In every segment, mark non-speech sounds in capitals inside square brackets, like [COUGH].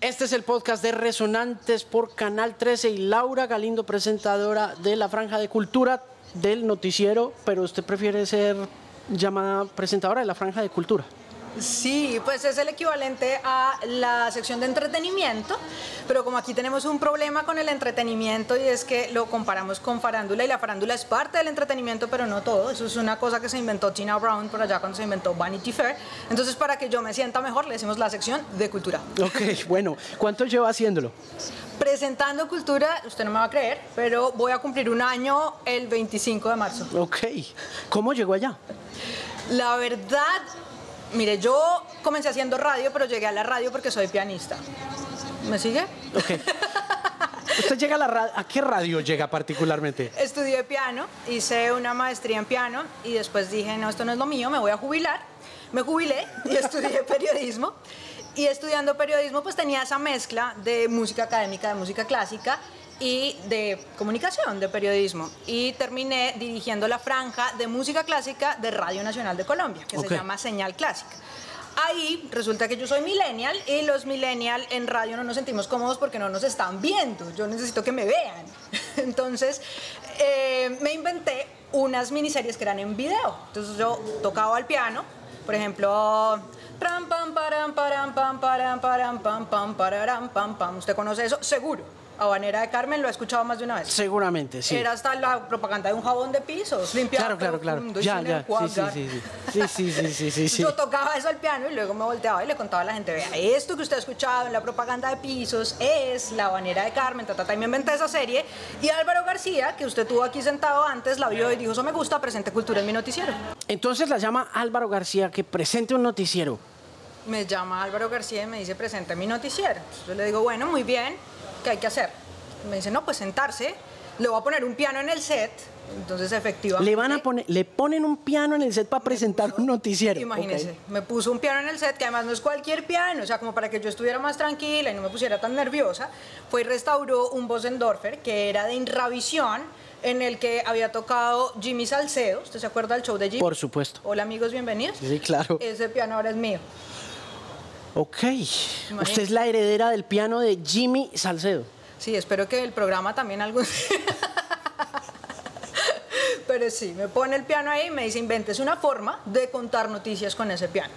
Este es el podcast de Resonantes por Canal 13 y Laura Galindo, presentadora de la Franja de Cultura del noticiero, pero usted prefiere ser llamada presentadora de la Franja de Cultura. Sí, pues es el equivalente a la sección de entretenimiento, pero como aquí tenemos un problema con el entretenimiento y es que lo comparamos con farándula y la farándula es parte del entretenimiento, pero no todo. Eso es una cosa que se inventó Tina Brown por allá cuando se inventó Vanity Fair. Entonces, para que yo me sienta mejor, le decimos la sección de cultura. Ok, bueno, ¿cuánto lleva haciéndolo? Presentando cultura, usted no me va a creer, pero voy a cumplir un año el 25 de marzo. Ok, ¿cómo llegó allá? La verdad, mire, yo comencé haciendo radio, pero llegué a la radio porque soy pianista. ¿Me sigue? Ok. ¿Usted llega a la radio? ¿A qué radio llega particularmente? Estudié piano, hice una maestría en piano y después dije, no, esto no es lo mío, me voy a jubilar. Me jubilé y [LAUGHS] estudié periodismo. Y estudiando periodismo pues tenía esa mezcla de música académica, de música clásica y de comunicación, de periodismo. Y terminé dirigiendo la franja de música clásica de Radio Nacional de Colombia, que se llama Señal Clásica. Ahí resulta que yo soy millennial y los millennial en radio no nos sentimos cómodos porque no nos están viendo. Yo necesito que me vean. [LAUGHS] Entonces eh, me inventé unas miniseries que eran en video. Entonces yo tocaba el piano, por ejemplo, pam pam param param pam pam pararam pam pam. ¿Usted conoce eso? Seguro. Habanera de Carmen lo ha escuchado más de una vez. Seguramente, sí. Era hasta la propaganda de un jabón de pisos, limpiar Claro, claro, claro. Ya, ya. Sí, sí, sí, sí. Sí, sí, sí, sí, sí, sí. Yo tocaba eso al piano y luego me volteaba y le contaba a la gente, vea, esto que usted ha escuchado en la propaganda de pisos es La Habanera de Carmen, ta, ta, ta, y me inventé esa serie. Y Álvaro García, que usted tuvo aquí sentado antes, la vio y dijo, eso me gusta, presente cultura en mi noticiero. Entonces la llama Álvaro García que presente un noticiero. Me llama Álvaro García y me dice, presente mi noticiero. Entonces yo le digo, bueno, muy bien, ¿qué hay que hacer? Me dice, no, pues sentarse, le voy a poner un piano en el set. Entonces, efectivamente... Le van a poner, le ponen un piano en el set para presentar un noticiero. Imagínese, me puso un piano en el set, que además no es cualquier piano, o sea, como para que yo estuviera más tranquila y no me pusiera tan nerviosa, fue y restauró un Bosendorfer que era de Inravisión, en el que había tocado Jimmy Salcedo. ¿Usted se acuerda del show de Jimmy? Por supuesto. Hola amigos, bienvenidos. Sí, claro. Ese piano ahora es mío. Ok. Usted es la heredera del piano de Jimmy Salcedo. Sí, espero que el programa también algún... Pero sí, me pone el piano ahí y me dice, inventes una forma de contar noticias con ese piano.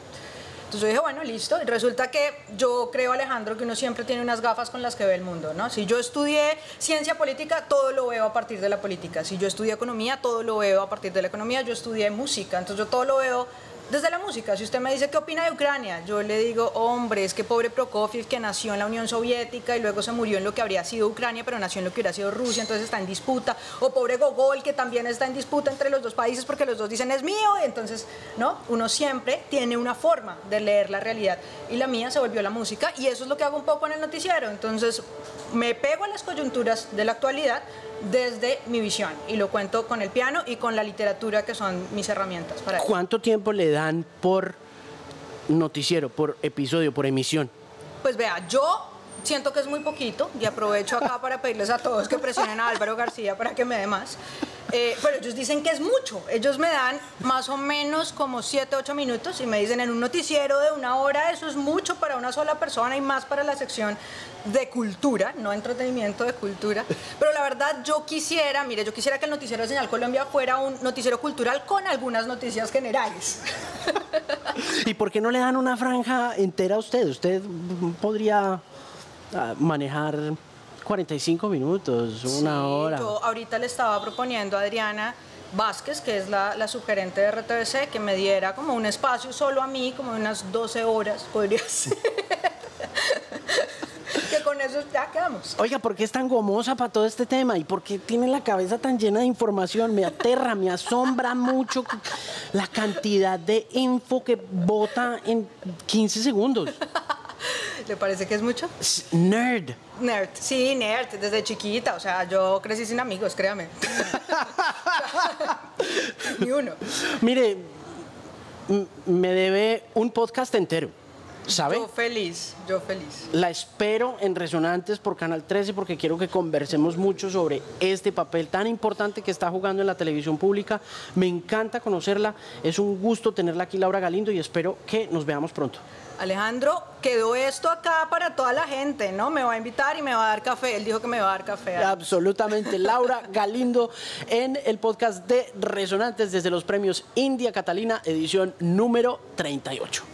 Entonces yo dije, bueno, listo. Y resulta que yo creo, Alejandro, que uno siempre tiene unas gafas con las que ve el mundo, ¿no? Si yo estudié ciencia política, todo lo veo a partir de la política. Si yo estudié economía, todo lo veo a partir de la economía. Yo estudié música, entonces yo todo lo veo desde la música. Si usted me dice qué opina de Ucrania, yo le digo, hombre, es que pobre Prokofiev que nació en la Unión Soviética y luego se murió en lo que habría sido Ucrania, pero nació en lo que hubiera sido Rusia, entonces está en disputa. O pobre Gogol que también está en disputa entre los dos países porque los dos dicen es mío. Y entonces, ¿no? Uno siempre tiene una forma de leer la realidad. Y la mía se volvió la música y eso es lo que hago un poco en el noticiero. Entonces, me pego a las coyunturas de la actualidad desde mi visión y lo cuento con el piano y con la literatura que son mis herramientas para eso. ¿Cuánto tiempo le dan por noticiero, por episodio, por emisión? Pues vea, yo siento que es muy poquito y aprovecho acá para pedirles a todos que presionen a Álvaro García para que me dé más. Eh, pero ellos dicen que es mucho. Ellos me dan más o menos como 7, 8 minutos y me dicen en un noticiero de una hora eso es mucho para una sola persona y más para la sección de cultura, no entretenimiento de cultura. Pero la verdad yo quisiera, mire, yo quisiera que el noticiero de Señal Colombia fuera un noticiero cultural con algunas noticias generales. ¿Y por qué no le dan una franja entera a usted? Usted podría ah, manejar 45 minutos, una Sí, hora. Yo ahorita le estaba proponiendo a Adriana Vázquez, que es la, la subgerente de RTBC, que me diera como un espacio solo a mí, como unas 12 horas, podría ser. [LAUGHS] que con eso ya quedamos. Oiga, ¿por qué es tan gomosa para todo este tema? ¿Y por qué tiene la cabeza tan llena de información? Me aterra, me asombra mucho la cantidad de info que bota en 15 segundos. ¿Le parece que es mucho? Nerd. Nerd, sí, nerd, desde chiquita, o sea, yo crecí sin amigos, créame. [LAUGHS] Ni uno. Mire, me debe un podcast entero. ¿Sabe? Yo feliz, yo feliz. La espero en Resonantes por Canal 13 porque quiero que conversemos mucho sobre este papel tan importante que está jugando en la televisión pública. Me encanta conocerla, es un gusto tenerla aquí Laura Galindo y espero que nos veamos pronto. Alejandro, quedó esto acá para toda la gente, ¿no? Me va a invitar y me va a dar café. Él dijo que me va a dar café. Absolutamente. Laura [LAUGHS] Galindo en el podcast de Resonantes desde los premios India Catalina, edición número 38.